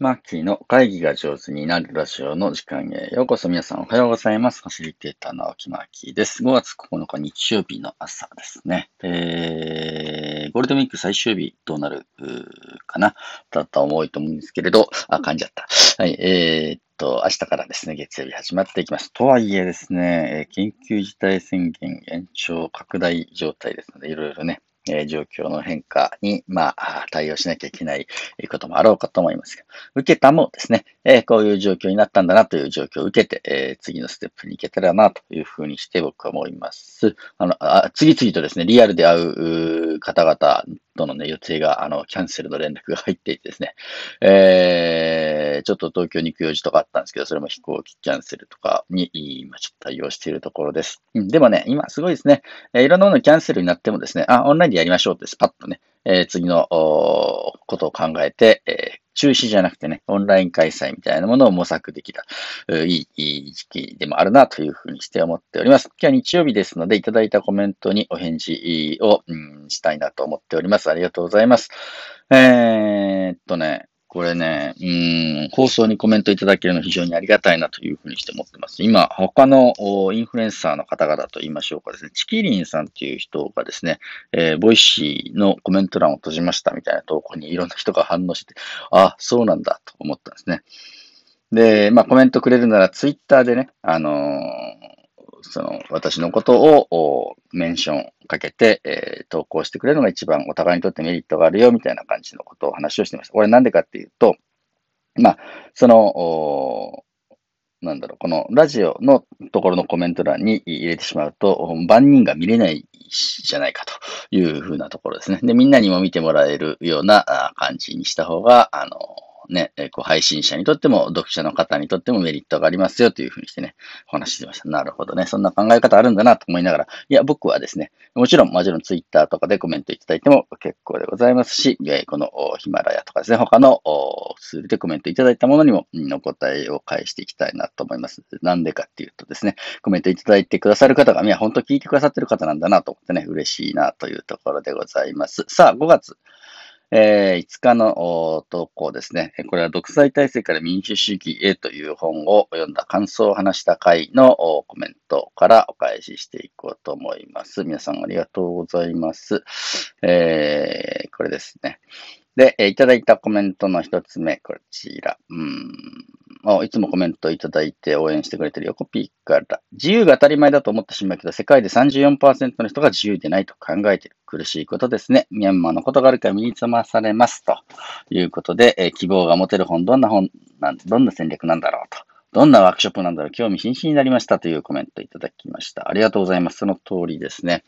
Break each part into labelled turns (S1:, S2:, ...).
S1: マッキーの会議が上手になるラジオの時間へようこそ皆さんおはようございます。ファシリテーターの青木マーキーです。5月9日日曜日の朝ですね。えー、ゴールデンウィーク最終日どうなるかな？だった思いと思うんですけれど、あ、噛んじゃった。はい、えー、と、明日からですね、月曜日始まっていきます。とはいえですね、緊急事態宣言延長拡大状態ですので、いろいろね、え状況の変化に、まあ、対応しなきゃいけないこともあろうかと思いますが、受けたもですね、えこういう状況になったんだなという状況を受けて、え次のステップに行けたらなというふうにして僕は思います。あの、あ次々とですね、リアルで会う方々とのね、予定が、あの、キャンセルの連絡が入っていてですね、えー、ちょっと東京に行く用事とかあったんですけど、それも飛行機キャンセルとかに、今ちょっと対応しているところです。うん、でもね、今すごいですね、えー、いろんなものキャンセルになってもですね、あ、オンラインでやりましょうってスパッとね、えー、次のことを考えて、えー、中止じゃなくてね、オンライン開催みたいなものを模索できた、いい、時期でもあるなというふうにして思っております。今日は日曜日ですので、いただいたコメントにお返事を、うん、したいなと思っております。ありがとうございます。えー、っとね、これね、うん、放送にコメントいただけるの非常にありがたいなというふうにして思ってます。今、他のインフルエンサーの方々と言いましょうかですね、ちきりんさんっていう人がですね、えー、ボイシーのコメント欄を閉じましたみたいな投稿にいろんな人が反応して、あ、そうなんだと思ったんですね。で、まあコメントくれるならツイッターでね、あのーその、私のことをメンションかけて、えー、投稿してくれるのが一番お互いにとってメリットがあるよ、みたいな感じのことを話をしてました。これなんでかっていうと、まあ、その、なんだろう、このラジオのところのコメント欄に入れてしまうと、万人が見れないじゃないかというふうなところですね。で、みんなにも見てもらえるような感じにした方が、あの、ね、こう配信者にとっても、読者の方にとってもメリットがありますよというふうにしてね、お話ししました。なるほどね。そんな考え方あるんだなと思いながら、いや、僕はですね、もちろん、もちろんツイッターとかでコメントいただいても結構でございますし、このヒマラヤとかですね、他のツールでコメントいただいたものにも、お答えを返していきたいなと思います。なんでかっていうとですね、コメントいただいてくださる方が、いや、本当聞いてくださってる方なんだなと思ってね、嬉しいなというところでございます。さあ、5月。えー、5日の投稿ですね。これは独裁体制から民主主義へという本を読んだ感想を話した回のコメントからお返ししていこうと思います。皆さんありがとうございます。えー、これですね。で、いただいたコメントの一つ目、こちら。うんいつもコメントいただいて応援してくれてる横ピーから、自由が当たり前だと思ってしまうけど、世界で34%の人が自由でないと考えてる。苦しいことですね。ミャンマーのことがあるから身につまされます。ということで、えー、希望が持てる本、どんな本なん、どんな戦略なんだろうと。どんなワークショップなんだろう興味津々になりましたというコメントいただきました。ありがとうございます。その通りですね。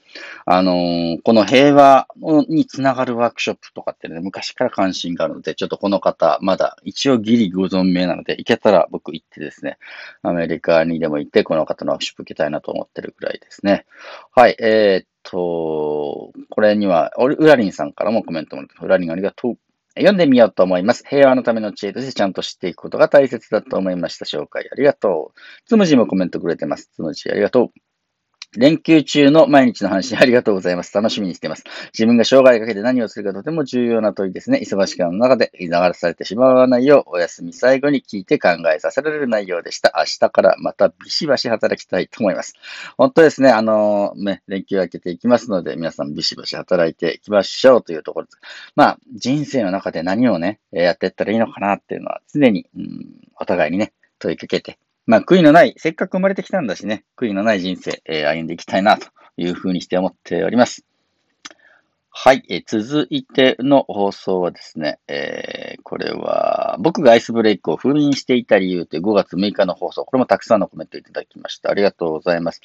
S1: あのー、この平和につながるワークショップとかってね、昔から関心があるので、ちょっとこの方、まだ一応ギリご存命なので、行けたら僕行ってですね、アメリカにでも行って、この方のワークショップ受けたいなと思ってるぐらいですね。はい、えー、っと、これには、ウラリンさんからもコメントもらって、ウラリンありがとう。読んでみようと思います。平和のための知恵としてちゃんと知っていくことが大切だと思いました。紹介ありがとう。つむじもコメントくれてます。つむじありがとう。連休中の毎日の話ありがとうございます。楽しみにしています。自分が生涯かけて何をするかとても重要な問いですね。忙しくの中で流されてしまわないよう、お休み最後に聞いて考えさせられる内容でした。明日からまたビシバシ働きたいと思います。本当ですね、あのー、ね、連休明けていきますので、皆さんビシバシ働いていきましょうというところです。まあ、人生の中で何をね、やっていったらいいのかなっていうのは常に、うん、お互いにね、問いかけてまあ、悔いのない、せっかく生まれてきたんだしね、悔いのない人生、えー、歩んでいきたいな、というふうにして思っております。はい、えー、続いての放送はですね、えー、これは、僕がアイスブレイクを封印していた理由という5月6日の放送、これもたくさんのコメントいただきました。ありがとうございます。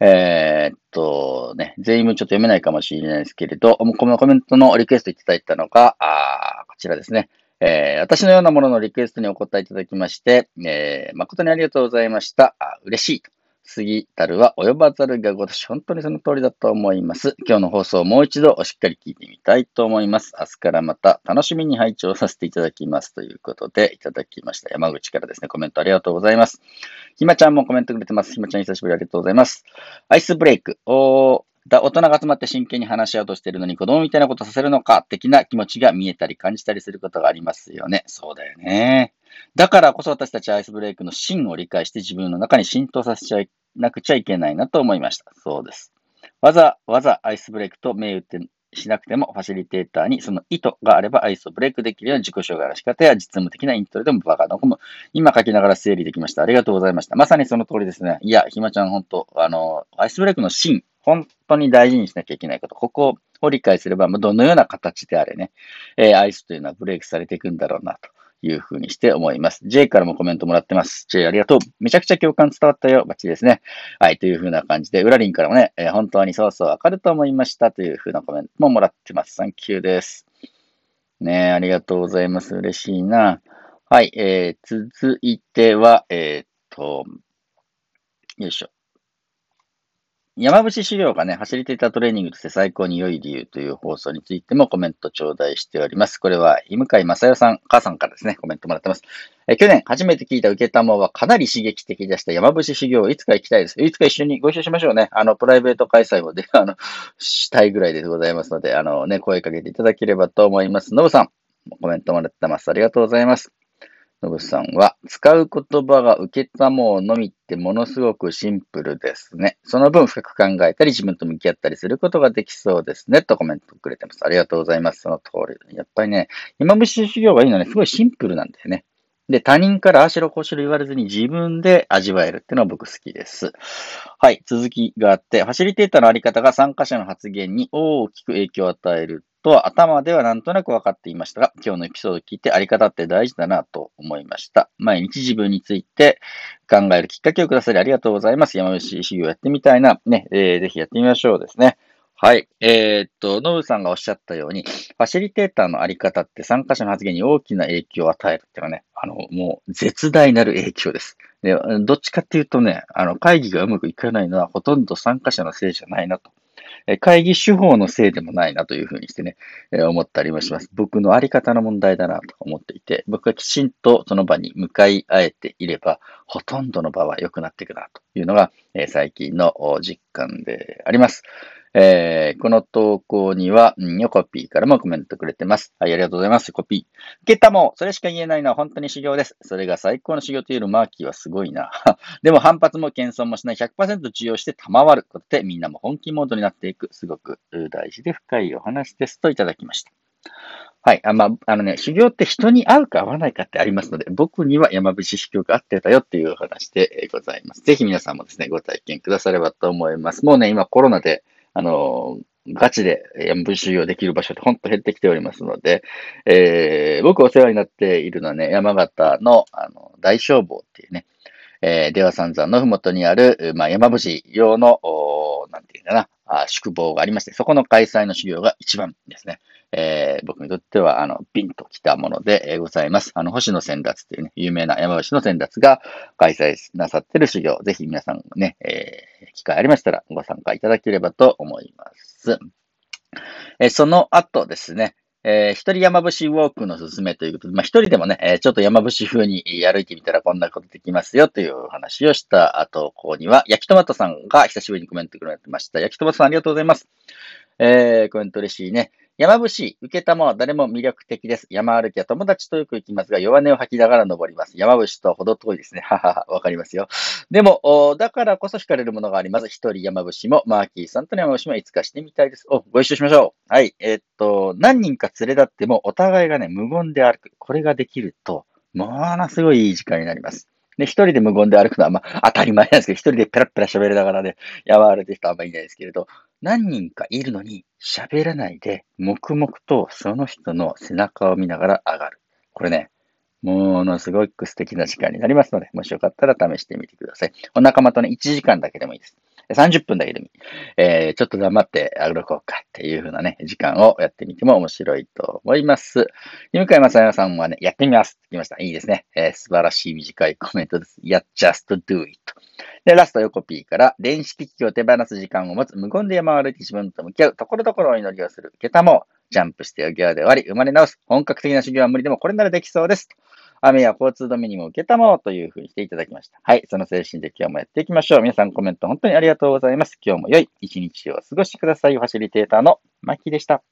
S1: えー、っとね、全員もちょっと読めないかもしれないですけれど、このコメントのリクエストいただいたのが、あこちらですね。えー、私のようなもののリクエストにお答えいただきまして、えー、誠にありがとうございました。あ嬉しい。杉たるは及ばざるがごとし、本当にその通りだと思います。今日の放送をもう一度しっかり聞いてみたいと思います。明日からまた楽しみに拝聴させていただきますということでいただきました。山口からですね、コメントありがとうございます。ひまちゃんもコメントくれてます。ひまちゃん久しぶりありがとうございます。アイスブレイク。お大人が集まって真剣に話し合おうとしているのに子供みたいなことさせるのか的な気持ちが見えたり感じたりすることがありますよね。そうだよね。だからこそ私たちアイスブレイクの真を理解して自分の中に浸透させちゃいなくちゃいけないなと思いました。そうです。わざわざアイスブレイクと銘打ってしなくても、ファシリテーターにその意図があればアイスをブレイクできるような自己紹介の仕方や実務的なイントロでもバカのこむ。今書きながら整理できました。ありがとうございました。まさにその通りですね。いや、ひまちゃん本当、あの、アイスブレイクの芯、本当に大事にしなきゃいけないこと。ここを理解すれば、どのような形であれね、えー、アイスというのはブレイクされていくんだろうなと。いうふうにして思います。J からもコメントもらってます。J ありがとう。めちゃくちゃ共感伝わったよ。バッチリですね。はい。というふうな感じで、ウラリンからもね、えー、本当にそうそうわかると思いましたというふうなコメントももらってます。サンキューです。ねありがとうございます。嬉しいな。はい。えー、続いては、えー、っと、よいしょ。山伏修行がね、走りていたトレーニングとして最高に良い理由という放送についてもコメント頂戴しております。これは、井向井正代さん、母さんからですね、コメントもらってます。え去年初めて聞いた受けたまはかなり刺激的でした山伏修行、いつか行きたいです。いつか一緒にご一緒しましょうね。あの、プライベート開催もで、あの、したいぐらいでございますので、あのね、声かけていただければと思います。のぶさん、コメントもらってます。ありがとうございます。のぶさんは、使う言葉が受けたものみってものすごくシンプルですね。その分深く考えたり自分と向き合ったりすることができそうですね。とコメントくれてます。ありがとうございます。その通り。やっぱりね、今虫修行がいいのはね、すごいシンプルなんだよね。で、他人からああしろこしろ言われずに自分で味わえるっていうのは僕好きです。はい、続きがあって、ファシリテーターのあり方が参加者の発言に大きく影響を与えるとは頭ではなんとなく分かっていましたが、今日のエピソードを聞いてあり方って大事だなと思いました。毎日自分について考えるきっかけをくださりありがとうございます。山口修行やってみたいな。ね、えー、ぜひやってみましょうですね。はい。えー、っと、ノブさんがおっしゃったように、ファシリテーターのあり方って参加者の発言に大きな影響を与えるっていうのはね、あの、もう絶大なる影響です。で、どっちかっていうとね、あの、会議がうまくいかないのはほとんど参加者のせいじゃないなと。会議手法のせいでもないなというふうにしてね、思ったりもします。僕のあり方の問題だなと思っていて、僕がきちんとその場に向かい合えていれば、ほとんどの場は良くなっていくなというのが、最近の実感であります。えー、この投稿には、ん、ヨコピーからもコメントくれてます。はい、ありがとうございます。コピー。ゲッタも、それしか言えないのは本当に修行です。それが最高の修行というマーキーはすごいな。でも反発も謙遜もしない100%受容して賜ることでみんなも本気モードになっていく、すごく大事で深いお話ですといただきました。はい。あまあ、あのね、修行って人に合うか合わないかってありますので、僕には山伏修行が合ってたよっていうお話でございます。ぜひ皆さんもですね、ご体験くださればと思います。もうね、今コロナであの、ガチで塩分収容できる場所ってほんと減ってきておりますので、えー、僕お世話になっているのはね、山形のあの大消防っていうね、えー、出羽三山のふもとにある、まあ、山伏用の、なんていうかな、宿坊がありまして、そこの開催の修行が一番ですね。えー、僕にとっては、あの、ピンと来たもので、ございます。あの、星野先達というね、有名な山伏の先達が開催なさってる修行、ぜひ皆さんね、えー、機会ありましたらご参加いただければと思います。えー、その後ですね、えー、一人山伏ウォークのすすめということで、まあ、一人でもね、え、ちょっと山伏風に歩いてみたらこんなことできますよという話をした後、ここには、焼きトマトさんが久しぶりにコメントくれてました。焼きトマトさんありがとうございます。えー、コメント嬉しいね。山伏、受けたもは誰も魅力的です。山歩きは友達とよく行きますが、弱音を吐きながら登ります。山伏とほど遠いですね。ははは、わかりますよ。でも、だからこそ惹かれるものがあります。一人山伏も、マーキーさんとの山伏もいつかしてみたいです。お、ご一緒しましょう。はい。えー、っと、何人か連れ立っても、お互いがね、無言で歩く。これができると、ものすごいいい時間になります。で、一人で無言で歩くのは、まあ、当たり前なんですけど、一人でペラペラ喋りながらね、山歩いてる人はあんまりいないですけれど、何人かいるのに喋らないで、黙々とその人の背中を見ながら上がる。これね、ものすごく素敵な時間になりますので、もしよかったら試してみてください。お仲間とね、1時間だけでもいいです。30分だけでも。えー、ちょっと黙って歩こうかっていう風なね、時間をやってみても面白いと思います。向井正也さんはね、やってみますって言いました。いいですね。えー、素晴らしい短いコメントです。や、just do it. で、ラスト横 P から、電子機器を手放す時間を持つ、無言で山を歩いて自分と向き合う、ところどころお祈りをする、下駄も、ジャンプしておぎわで終わり、生まれ直す、本格的な修行は無理でもこれならできそうです。雨や交通止めにも受けたものというふうにしていただきました。はい。その精神で今日もやっていきましょう。皆さんコメント本当にありがとうございます。今日も良い一日をお過ごしください。ファシリテーターのマッキでした。